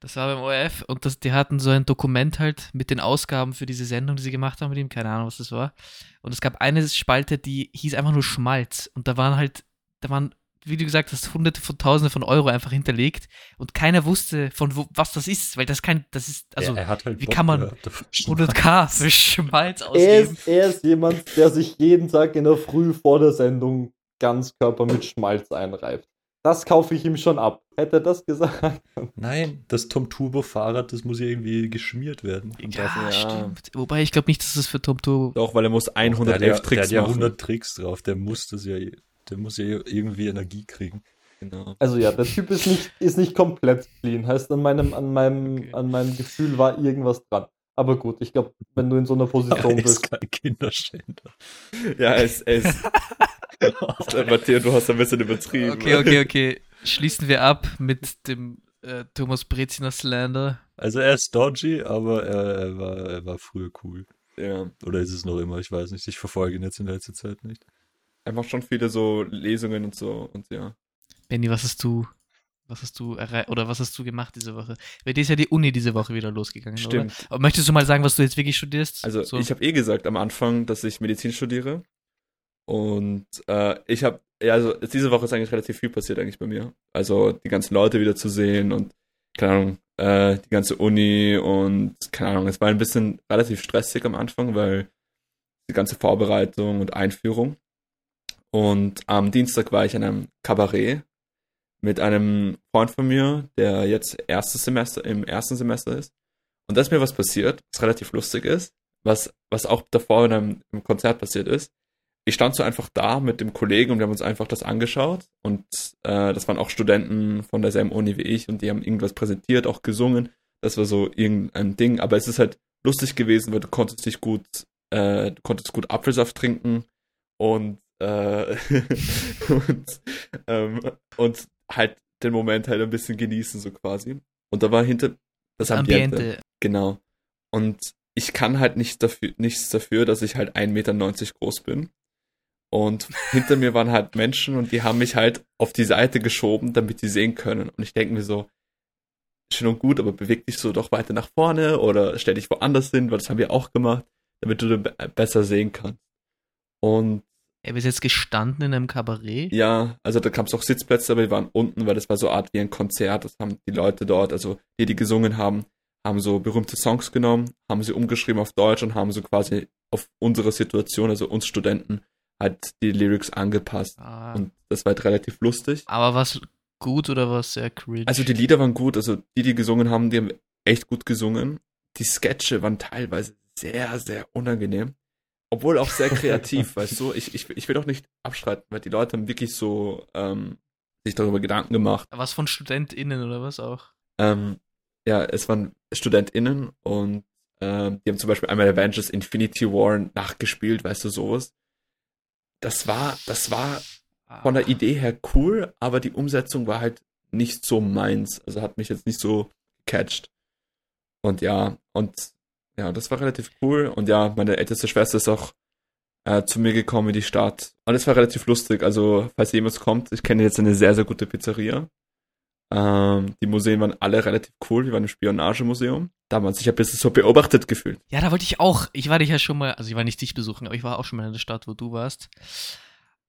Das war beim ORF und das, die hatten so ein Dokument halt mit den Ausgaben für diese Sendung, die sie gemacht haben mit ihm. Keine Ahnung, was das war. Und es gab eine Spalte, die hieß einfach nur Schmalz. Und da waren halt, da waren, wie du gesagt hast, hunderte von tausende von Euro einfach hinterlegt. Und keiner wusste, von wo, was das ist, weil das kein, das ist, also er, er hat halt wie Bock kann man gehabt auf 100k für Schmalz Er ausgeben. ist, er ist jemand, der sich jeden Tag in der Früh vor der Sendung Ganzkörper mit Schmalz einreibt. Das kaufe ich ihm schon ab. Hätte er das gesagt? Nein, das Tom Turbo Fahrrad, das muss ja irgendwie geschmiert werden. Ja, ja. stimmt. Wobei ich glaube nicht, dass das für Tom Turbo. doch, weil er muss der hat 111 ja, der Tricks hat ja machen. 100 Tricks drauf, der muss das ja, der muss ja irgendwie Energie kriegen. Genau. Also ja, der Typ ist nicht, ist nicht komplett clean. Heißt, an meinem, an meinem, Okay. an meinem Gefühl war irgendwas dran. Aber gut, ich glaube, wenn du in so einer Position er ist bist. kein Kinderschänder. Ja, es es Matthias, du hast ein bisschen übertrieben. Okay, okay, okay. Schließen wir ab mit dem äh, Thomas Breziner Slander. Also er ist dodgy, aber er, er, war, er war früher cool. Ja, Oder ist es noch immer? Ich weiß nicht. Ich verfolge ihn jetzt in letzter Zeit nicht. Macht schon viele so Lesungen und so und ja. Benny, was hast du, was hast du oder was hast du gemacht diese Woche? Bei dir ist ja die Uni diese Woche wieder losgegangen, Stimmt. oder? Aber möchtest du mal sagen, was du jetzt wirklich studierst? Also So. ich habe eh gesagt am Anfang, dass ich Medizin studiere. Und äh, ich habe, ja, also diese Woche ist eigentlich relativ viel passiert eigentlich bei mir. Also die ganzen Leute wieder zu sehen und keine Ahnung, äh, die ganze Uni und keine Ahnung, es war ein bisschen relativ stressig am Anfang, weil die ganze Vorbereitung und Einführung. Und am Dienstag war ich in einem Kabarett mit einem Freund von mir, der jetzt erstes Semester, im ersten Semester ist. Und da ist mir was passiert, was relativ lustig ist, was, was auch davor in einem im Konzert passiert ist. Ich stand so einfach da mit dem Kollegen und wir haben uns einfach das angeschaut. Und äh, das waren auch Studenten von derselben Uni wie ich und die haben irgendwas präsentiert, auch gesungen. Das war so irgendein Ding. Aber es ist halt lustig gewesen, weil du konntest dich gut, äh, du konntest gut Apfelsaft trinken und, äh, und, ähm, und halt den Moment halt ein bisschen genießen, so quasi. Und da war hinter das Ambiente. Ambiente. Genau. Und ich kann halt nicht dafür, nichts dafür, dass ich halt 1,90 Meter groß bin. Und hinter mir waren halt Menschen und die haben mich halt auf die Seite geschoben, damit die sehen können. Und ich denke mir so, schön und gut, aber beweg dich so doch weiter nach vorne oder stell dich woanders hin, weil das haben wir auch gemacht, damit du be- besser sehen kannst. Und Er ist jetzt gestanden in einem Kabarett. ja, also da gab es auch Sitzplätze, aber wir waren unten, weil das war so eine Art wie ein Konzert. Das haben die Leute dort, also die, die gesungen haben, haben so berühmte Songs genommen, haben sie umgeschrieben auf Deutsch und haben so quasi auf unsere Situation, also uns Studenten, halt die Lyrics angepasst. Ah, Und das war halt relativ lustig. aber was gut oder was sehr cringe? Also die Lieder waren gut, also die, die gesungen haben, die haben echt gut gesungen. Die Sketche waren teilweise sehr, sehr unangenehm. Obwohl auch sehr kreativ, weißt du. Ich, ich, ich will doch nicht abstreiten, weil die Leute haben wirklich so ähm, sich darüber Gedanken gemacht. was von StudentInnen oder was auch? Ähm, ja, es waren StudentInnen und ähm, die haben zum Beispiel einmal Avengers Infinity War nachgespielt, weißt du, sowas. Das war, das war von der Idee her cool, aber die Umsetzung war halt nicht so meins. Also hat mich jetzt nicht so gecatcht. Und ja, und ja, das war relativ cool. Und ja, meine älteste Schwester ist auch äh, zu mir gekommen in die Stadt. Und es war relativ lustig. Also, falls jemand kommt, ich kenne jetzt eine sehr, sehr gute Pizzeria. Ähm, die Museen waren alle relativ cool. Wir waren im Spionagemuseum. Da hat man sich ein bisschen so beobachtet gefühlt. Ja, da wollte ich auch. Ich war dich ja schon mal, also ich war nicht dich besuchen, aber ich war auch schon mal in der Stadt, wo du warst.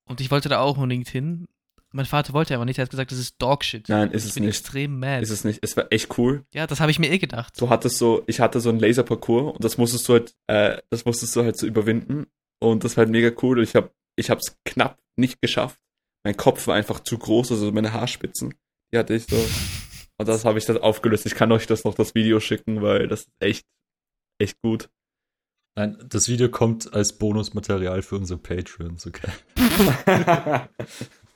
Und ich wollte da auch unbedingt hin. Mein Vater wollte aber nicht, er hat gesagt, das ist Dogshit. Nein, ist ich es bin nicht. extrem mad. Ist es nicht. Es war echt cool. ja, das habe ich mir eh gedacht. Du hattest so, ich hatte so einen Laserparcours und das musstest du halt, äh, das musstest du halt so überwinden. Und das war halt mega cool. Und ich habe, ich habe es knapp nicht geschafft. Mein Kopf war einfach zu groß, also meine Haarspitzen, die hatte ich so. Und das habe ich dann aufgelöst. Ich kann euch das noch das Video schicken, weil das ist echt, echt gut. Nein, das Video kommt als Bonusmaterial für unsere Patreons, okay?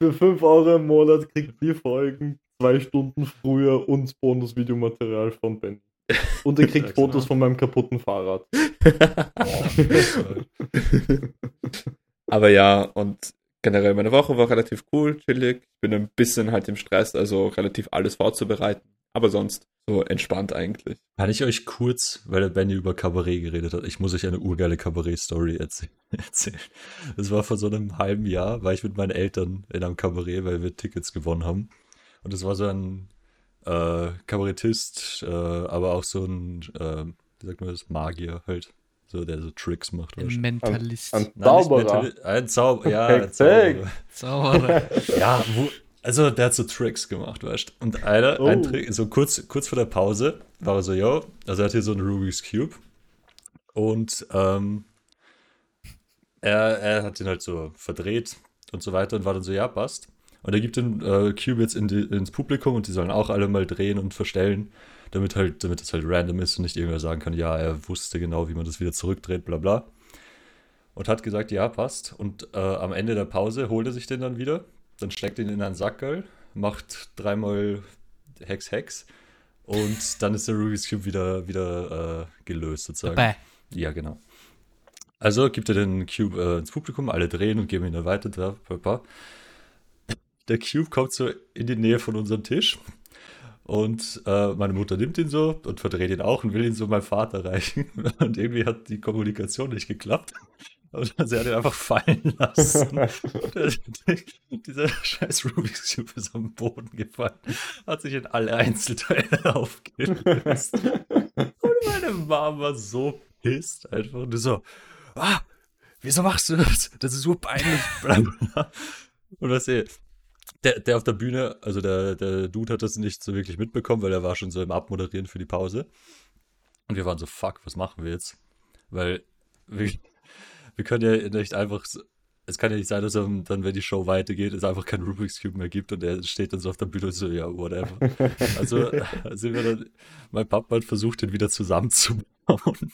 Für 5 Euro im Monat kriegt ihr Folgen zwei Stunden früher und Bonus-Videomaterial von Ben. Und ihr kriegt Ja, Fotos genau. von meinem kaputten Fahrrad. Aber ja, und generell meine Woche war relativ cool, chillig. Ich bin ein bisschen halt im Stress, also relativ alles vorzubereiten. Aber sonst so entspannt eigentlich. Kann ich euch kurz, weil der Benny über Kabarett geredet hat, ich muss euch eine urgeile Kabarett-Story erzäh erzählen. Das war vor so einem halben Jahr, war ich mit meinen Eltern in einem Kabarett, weil wir Tickets gewonnen haben. Und es war so ein äh, Kabarettist, äh, aber auch so ein, äh, wie sagt man das, Magier halt. So, der so Tricks macht. Ein Mentalist. Ein Nein, nicht Zauberer. Mentali- Ein Zauberer, ja, ein Zauberer. Zauberer. Ja, wo, also der hat so Tricks gemacht, weißt du. Und einer, Oh. ein Trick, so kurz, kurz vor der Pause, war er so, yo, also er hat hier so einen Rubik's Cube. Und ähm, er, er hat ihn halt so verdreht und so weiter und war dann so, ja, passt. Und er gibt den äh, Cube jetzt in die, ins Publikum und die sollen auch alle mal drehen und verstellen, damit halt, damit es halt random ist und nicht irgendwer sagen kann, ja, er wusste genau, wie man das wieder zurückdreht, bla bla. Und hat gesagt, ja, passt. Und äh, am Ende der Pause holt er sich den dann wieder dann steckt ihn in einen Sackerl, macht dreimal Hex Hex und dann ist der Rubik's Cube wieder, wieder äh, gelöst sozusagen. Bäh. Ja, genau. Also gibt er den Cube äh, ins Publikum, alle drehen und geben ihn dann weiter. Der Cube kommt so in die Nähe von unserem Tisch und äh, meine Mutter nimmt ihn so und verdreht ihn auch und will ihn so meinem Vater reichen. Und irgendwie hat die Kommunikation nicht geklappt. Und sie hat ihn einfach fallen lassen. Dieser scheiß Rubik's Cube ist am Boden gefallen, hat sich in alle Einzelteile aufgelöst. Und meine Mom war so pisst einfach. Und so, ah, wieso machst du das? Das ist so peinlich. Und was ihr, der, der auf der Bühne, also der, der Dude hat das nicht so wirklich mitbekommen, weil er war schon so im Abmoderieren für die Pause. Und wir waren so, fuck, was machen wir jetzt? Weil wir, wir können ja nicht einfach, es kann ja nicht sein, dass er dann, wenn die Show weitergeht, es einfach keinen Rubik's Cube mehr gibt und er steht dann so auf der Bühne und so, ja, whatever. Also sind wir dann, mein Papa hat versucht, den wieder zusammenzubauen.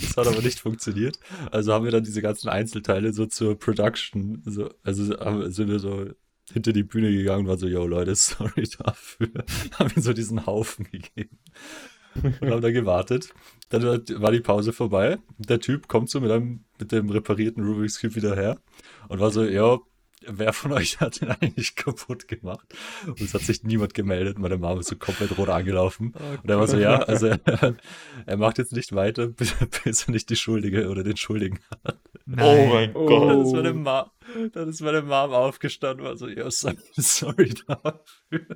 Das hat aber nicht funktioniert. Also haben wir dann diese ganzen Einzelteile so zur Production, so, also haben- sind wir so hinter die Bühne gegangen und waren so, yo Leute, sorry dafür. haben ihm so diesen Haufen gegeben. Und haben da gewartet. Dann war die Pause vorbei. Der Typ kommt so mit einem, mit dem reparierten Rubik's Cube wieder her. Und war so, ja, wer von euch hat den eigentlich kaputt gemacht? Und es hat sich niemand gemeldet. Meine Mama ist so komplett rot angelaufen. Und er war so, ja, also er, er macht jetzt nicht weiter, bis bis er nicht die Schuldige oder den Schuldigen hat. Nein. Oh. Dann ist meine Mom, dann ist meine Mom aufgestanden und war so, ja, sorry, dafür.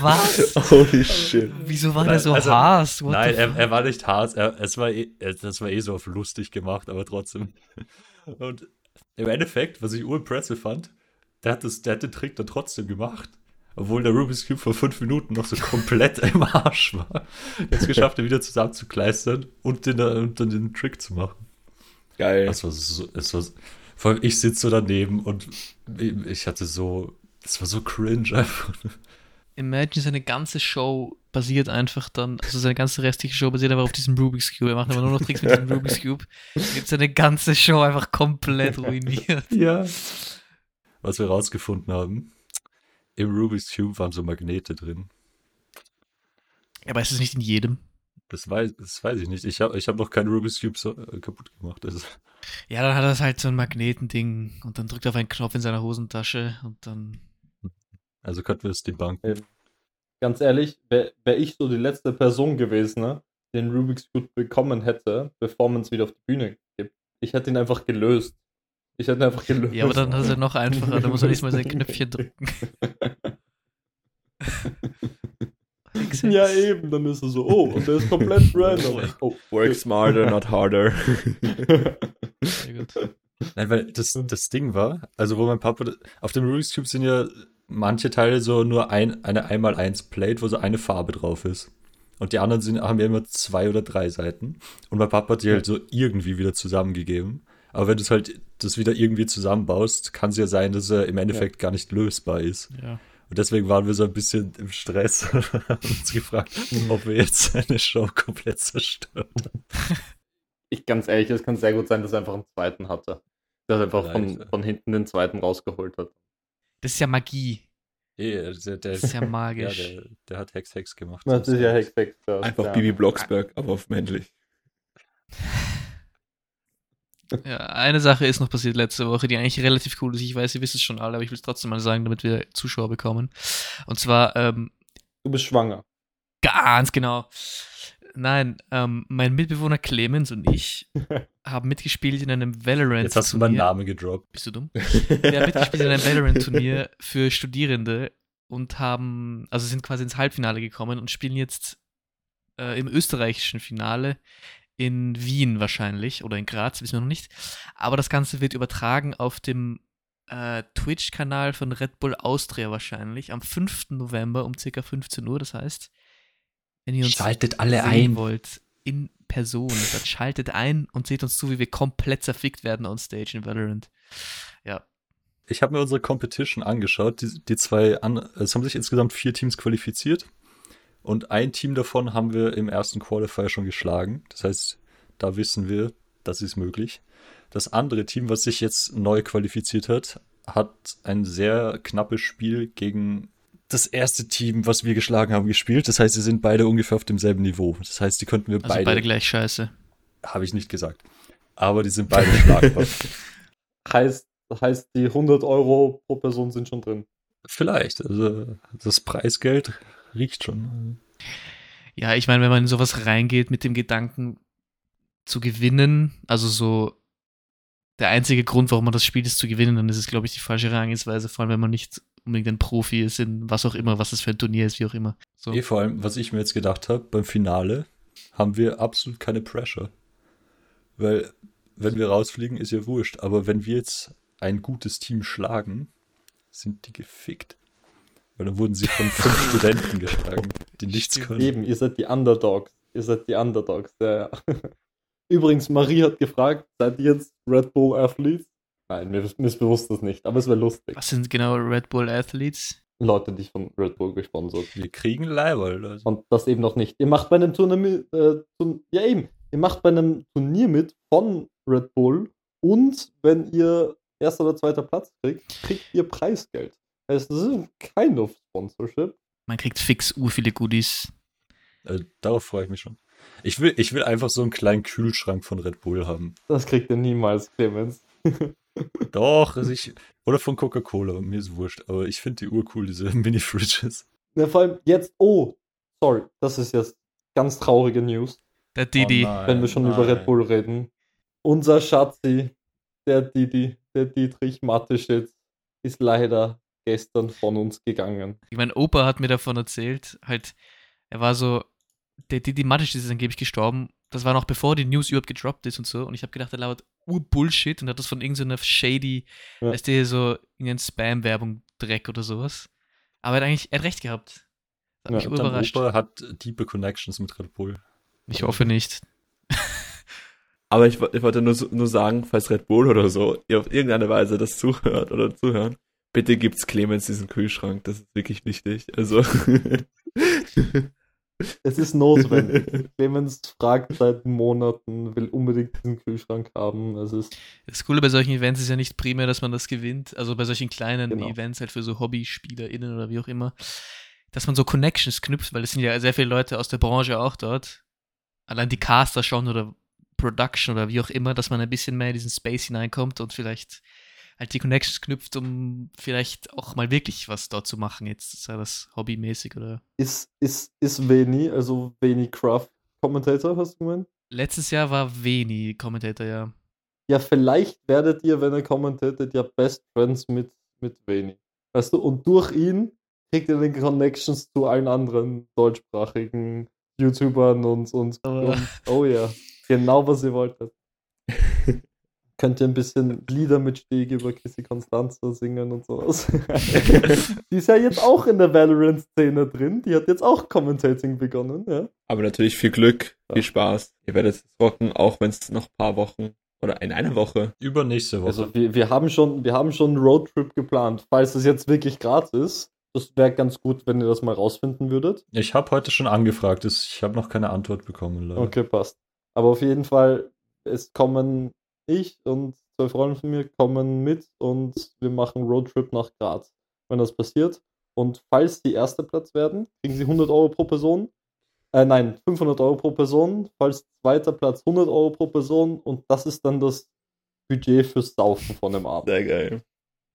Was? Holy shit. Wieso war der so also- harsh? What Nein, er, er war nicht hart. Er, es war eh, das war eh so auf lustig gemacht, aber trotzdem. Und im Endeffekt, was ich urimpressive fand, der hat, das, der hat den Trick dann trotzdem gemacht. Obwohl der Rubik's Cube vor fünf Minuten noch so komplett im Arsch war. Er es geschafft, ihn wieder zusammenzukleistern und, den, und dann den Trick zu machen. Geil. Das war so, es war, vor allem ich sitze so daneben und ich hatte so, es war so cringe einfach. Imagine, seine ganze Show basiert einfach dann, also seine ganze restliche Show basiert einfach auf diesem Rubik's Cube. Er macht aber nur noch Tricks mit diesem Rubik's Cube. Gibt seine ganze Show einfach komplett ruiniert. Ja. Was wir rausgefunden haben, im Rubik's Cube waren so Magnete drin. Aber ist es nicht in jedem? Das weiß, das weiß ich nicht. Ich habe ich hab noch keinen Rubik's Cube so, äh, kaputt gemacht. Also, Ja, dann hat er halt so ein Magnetending und dann drückt er auf einen Knopf in seiner Hosentasche und dann. Also könnten wir es debunken. Ganz ehrlich, wäre wär ich so die letzte Person gewesen, ne, die den Rubik's Cube bekommen hätte, bevor man es wieder auf die Bühne gibt. Ich hätte ihn einfach gelöst. Ich hätte ihn einfach gelöst. Ja, aber dann ist er noch einfacher, da muss er nicht mal sein Knöpfchen drücken. Ja, eben, dann ist er so, oh, und der ist komplett random. Oh, Work smarter, not harder. Sehr gut. Nein, weil das, das Ding war, also wo mein Papa, auf dem Rubik's Cube sind ja manche Teile so nur ein, eine 1x1 Plate, wo so eine Farbe drauf ist. Und die anderen sind, haben ja immer zwei oder drei Seiten. Und mein Papa hat die halt so irgendwie wieder zusammengegeben. Aber wenn du es halt das wieder irgendwie zusammenbaust, kann es ja sein, dass er im Endeffekt gar nicht lösbar ist. Ja. Und deswegen waren wir so ein bisschen im Stress und haben uns gefragt, ob wir jetzt seine Show komplett zerstören. Ich ganz ehrlich, es kann sehr gut sein, dass er einfach einen zweiten hatte. Dass er einfach von, ja. von hinten den zweiten rausgeholt hat. Das ist ja Magie. Ja, der, der, Das ist ja ja, magisch. der, der hat Hex Hex gemacht. Das ist ja Hexex. Ja. Einfach ja. Bibi Blocksberg, aber auf männlich. Ja, eine Sache ist noch passiert letzte Woche, die eigentlich relativ cool ist. Ich weiß, ihr wisst es schon alle, aber ich will es trotzdem mal sagen, damit wir Zuschauer bekommen. Und zwar, ähm, Du bist schwanger. ganz genau. Nein, ähm, mein Mitbewohner Clemens und ich haben mitgespielt in einem Valorant. Jetzt hast du meinen Namen gedroppt. Bist du dumm? Wir haben mitgespielt in einem Valorant-Turnier für Studierende und haben, also sind quasi ins Halbfinale gekommen und spielen jetzt äh, im österreichischen Finale in Wien wahrscheinlich oder in Graz, wissen wir noch nicht. Aber das Ganze wird übertragen auf dem äh, Twitch-Kanal von Red Bull Austria wahrscheinlich am 5. November um ca. 15 Uhr. Das heißt, wenn ihr uns Schaltet alle sehen ein. wollt in Person, dann schaltet ein und seht uns zu, wie wir komplett zerfickt werden on Stage in Valorant. Ja, Ich habe mir unsere Competition angeschaut. Die, die zwei, an, es haben sich insgesamt vier Teams qualifiziert. Und ein Team davon haben wir im ersten Qualifier schon geschlagen. Das heißt, da wissen wir, das ist möglich. Das andere Team, was sich jetzt neu qualifiziert hat, hat ein sehr knappes Spiel gegen das erste Team, was wir geschlagen haben, gespielt. Das heißt, sie sind beide ungefähr auf demselben Niveau. Das heißt, die könnten wir also beide, beide, gleich scheiße. habe ich nicht gesagt. Aber die sind beide schlagbar. Heißt, heißt, die 100 Euro pro Person sind schon drin. Vielleicht. Also das Preisgeld riecht schon. Ja, ich meine, wenn man in sowas reingeht mit dem Gedanken zu gewinnen, also so der einzige Grund, warum man das spielt, ist zu gewinnen, dann ist es, glaube ich, die falsche Herangehensweise, vor allem wenn man nicht unbedingt ein Profi ist in was auch immer, was das für ein Turnier ist, wie auch immer. So. Eh, vor allem, was ich mir jetzt gedacht habe, beim Finale haben wir absolut keine Pressure. Weil, wenn wir rausfliegen, ist ja wurscht. Aber wenn wir jetzt ein gutes Team schlagen, sind die gefickt. Weil dann wurden sie von fünf Studenten geschlagen, die nichts Stimmt. können. Eben, ihr seid die Underdogs. Ihr seid die Underdogs. Ja, ja. Übrigens, Marie hat gefragt, seid ihr jetzt Red Bull Athletes? Nein, mir, mir ist bewusst das nicht, aber es wäre lustig. Was sind genau Red Bull Athletes? Leute, die von Red Bull gesponsert. Wir kriegen Leiberl. Also. Und das eben noch nicht. Ihr macht bei einem Turnier mit, äh, ja eben, ihr macht bei einem Turnier mit von Red Bull und wenn ihr erster oder zweiter Platz kriegt, kriegt ihr Preisgeld. Also das ist ein kind of Sponsorship. Man kriegt fix ur viele Goodies. Also, darauf freue ich mich schon. Ich will, ich will einfach so einen kleinen Kühlschrank von Red Bull haben. Das kriegt ihr niemals, Clemens. Doch, also ich, oder von Coca-Cola, mir ist wurscht. Aber ich finde die urcool, diese Mini-Fridges. Ja, vor allem jetzt, oh, sorry, das ist jetzt ganz traurige News, Der Didi. Oh nein, wenn wir schon über nein. Red Bull reden. Unser Schatzi, der Didi, der Dietrich Mateschitz, ist leider gestern von uns gegangen. mein Opa hat mir davon erzählt, halt, er war so, der Didi Matisch ist angeblich gestorben. Das war noch bevor die News überhaupt gedroppt ist und so. Und ich habe gedacht, er labert Ur-Bullshit und hat das von irgendeiner shady, Ja. weißt du, so irgendein Spam-Werbung, Dreck oder sowas. Aber er hat eigentlich, er hat recht gehabt. Hat Ja, mich überrascht. Opa hat tiefe Connections mit Red Bull. Ich hoffe nicht. Aber ich, ich wollte nur, nur sagen, falls Red Bull oder so ihr auf irgendeine Weise das zuhört oder zuhören, bitte gibt's Clemens diesen Kühlschrank. Das ist wirklich wichtig. Also. Es ist notwendig. Clemens fragt seit Monaten, will unbedingt diesen Kühlschrank haben. Es ist Das Coole bei solchen Events ist ja nicht primär, dass man das gewinnt, also bei solchen kleinen Genau. Events halt für so HobbyspielerInnen oder wie auch immer, dass man so Connections knüpft, weil es sind ja sehr viele Leute aus der Branche auch dort. Allein die Caster schon oder Production oder wie auch immer, dass man ein bisschen mehr in diesen Space hineinkommt und vielleicht halt die Connections knüpft, um vielleicht auch mal wirklich was dort zu machen, jetzt sei das hobbymäßig oder. ist, ist, ist Veni, also Veni Craft Commentator, hast du gemeint? Letztes Jahr war Veni Commentator, ja. Ja, vielleicht werdet ihr, wenn er commentatet, ja Best Friends mit, mit Veni. Weißt du, und durch ihn kriegt ihr den Connections zu allen anderen deutschsprachigen YouTubern und, und, und oh ja, genau was ihr wolltet. Könnt ihr ein bisschen Lieder mit Steg über Kissy Constanza singen und sowas? die ist ja jetzt auch in der Valorant-Szene drin. Die hat jetzt auch Commentating begonnen, ja. Aber natürlich viel Glück, Ja. viel Spaß. Ihr werdet es rocken, auch wenn es noch ein paar Wochen oder in einer Woche. Übernächste Woche. Also wir, wir haben schon, wir haben schon einen Roadtrip geplant. Falls es jetzt wirklich Graz ist, das wäre ganz gut, wenn ihr das mal rausfinden würdet. ich habe heute schon angefragt, es- ich habe noch keine Antwort bekommen. Leider. Okay, passt. Aber auf jeden Fall, es kommen ich und zwei Freunde von mir kommen mit und wir machen Roadtrip nach Graz, wenn das passiert. Und falls die erster Platz werden, kriegen sie 100 Euro pro Person. Äh, nein, 500 Euro pro Person. Falls zweiter Platz 100 Euro pro Person. Und das ist dann das Budget fürs Saufen von dem Abend. Sehr geil.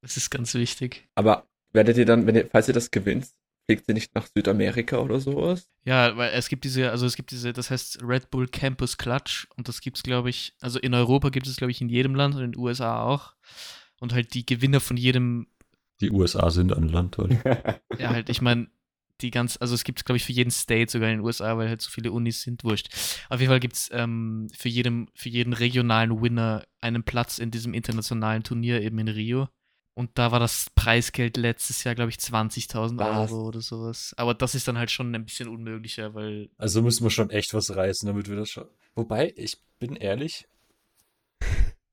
Das ist ganz wichtig. Aber werdet ihr dann, wenn ihr, falls ihr das gewinnt, fliegt ihr nicht nach Südamerika oder sowas? Ja, weil es gibt diese, also es gibt diese, das heißt Red Bull Campus Clutch und das gibt's, glaube ich, also in Europa gibt es, glaube ich, in jedem Land und in den USA auch. Und halt die Gewinner von jedem, Die USA sind ein Land, weil ja halt, ich meine, die ganz, also es gibt, glaube ich, für jeden State sogar in den USA, weil halt so viele Unis sind, wurscht. Auf jeden Fall gibt's ähm, für, jedem, für jeden regionalen Winner einen Platz in diesem internationalen Turnier eben in Rio. Und da war das Preisgeld letztes Jahr, glaube ich, 20.000 Was? Euro oder sowas. Aber das ist dann halt schon ein bisschen unmöglicher, weil Also müssen wir schon echt was reißen, damit wir das schon. Wobei, ich bin ehrlich,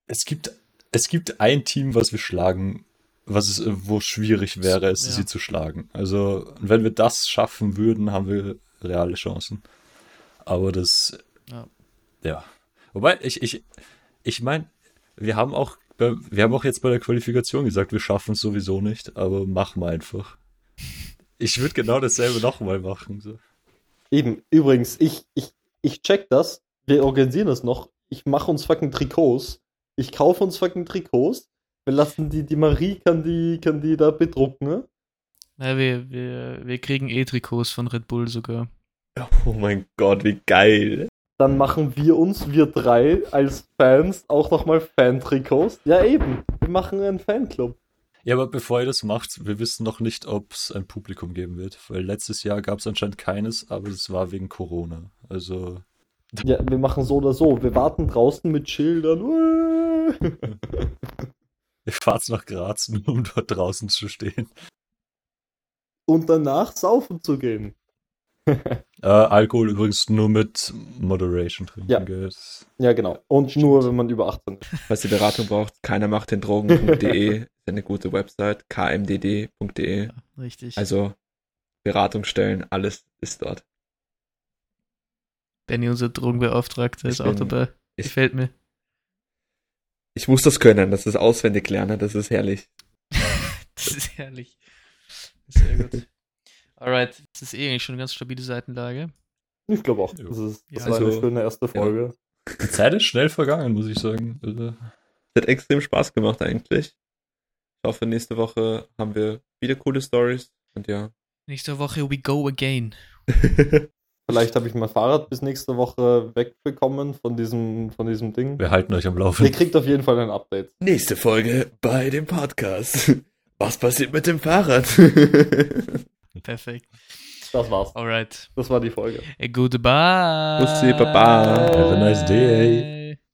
es gibt, es gibt ein Team, was wir schlagen, was es, äh, wo es schwierig wäre, es Ja. sie zu schlagen. Also, wenn wir das schaffen würden, haben wir reale Chancen. Aber das, Ja. ja. Wobei, ich, ich, ich meine, wir haben auch, wir haben auch jetzt bei der Qualifikation gesagt, wir schaffen es sowieso nicht, aber machen wir einfach. Ich würde genau dasselbe nochmal machen. So. Eben, übrigens, ich, ich, ich check das. Wir organisieren das noch. Ich mache uns fucking Trikots. Ich kaufe uns fucking Trikots. Wir lassen die, die Marie kann die, kann die da bedrucken, ne? Ja, wir, wir, wir kriegen E-Trikots von Red Bull sogar. Oh mein Gott, wie geil. Dann machen wir uns, wir drei, als Fans auch nochmal Fan-Trikots. Ja, eben. Wir machen einen Fanclub. Ja, aber bevor ihr das macht, wir wissen noch nicht, ob es ein Publikum geben wird, weil letztes Jahr gab es anscheinend keines, aber es war wegen Corona. Also, Ja, wir machen so oder so. Wir warten draußen mit Schildern. ihr fahrt nach Graz, nur um dort draußen zu stehen. Und danach saufen zu gehen. Äh, Alkohol übrigens nur mit Moderation trinken. Ja. Das- Ja, genau. Und nur, wenn man über 18 ist. Falls ihr Beratung braucht, keiner macht den Drogen.de ist eine gute Website, kmdd.de. Ja, richtig. Also Beratungsstellen, alles ist dort. Benny, unser Drogenbeauftragter, ist Ich auch bin- dabei. ich- Gefällt mir. Ich muss das können, das ist auswendig lernen, das ist herrlich. Das ist herrlich. Sehr gut. Alright, das ist eh eigentlich schon eine ganz stabile Seitenlage. Ich glaube auch. Das, ist, das Ja, war eine also- schöne erste Folge. Die Zeit ist schnell vergangen, muss ich sagen. Also, Hat extrem Spaß gemacht eigentlich. Ich hoffe, nächste Woche haben wir wieder coole Stories und ja. Nächste Woche we go again. Vielleicht habe ich mein Fahrrad bis nächste Woche wegbekommen von diesem, von diesem Ding. wir halten euch am Ihr Laufen. kriegt auf jeden Fall ein Update. Nächste Folge bei dem Podcast. Was passiert mit dem Fahrrad? Perfekt. Das war's. Alright. Das war die Folge. Goodbye. Bussi, Baba. Have a nice day.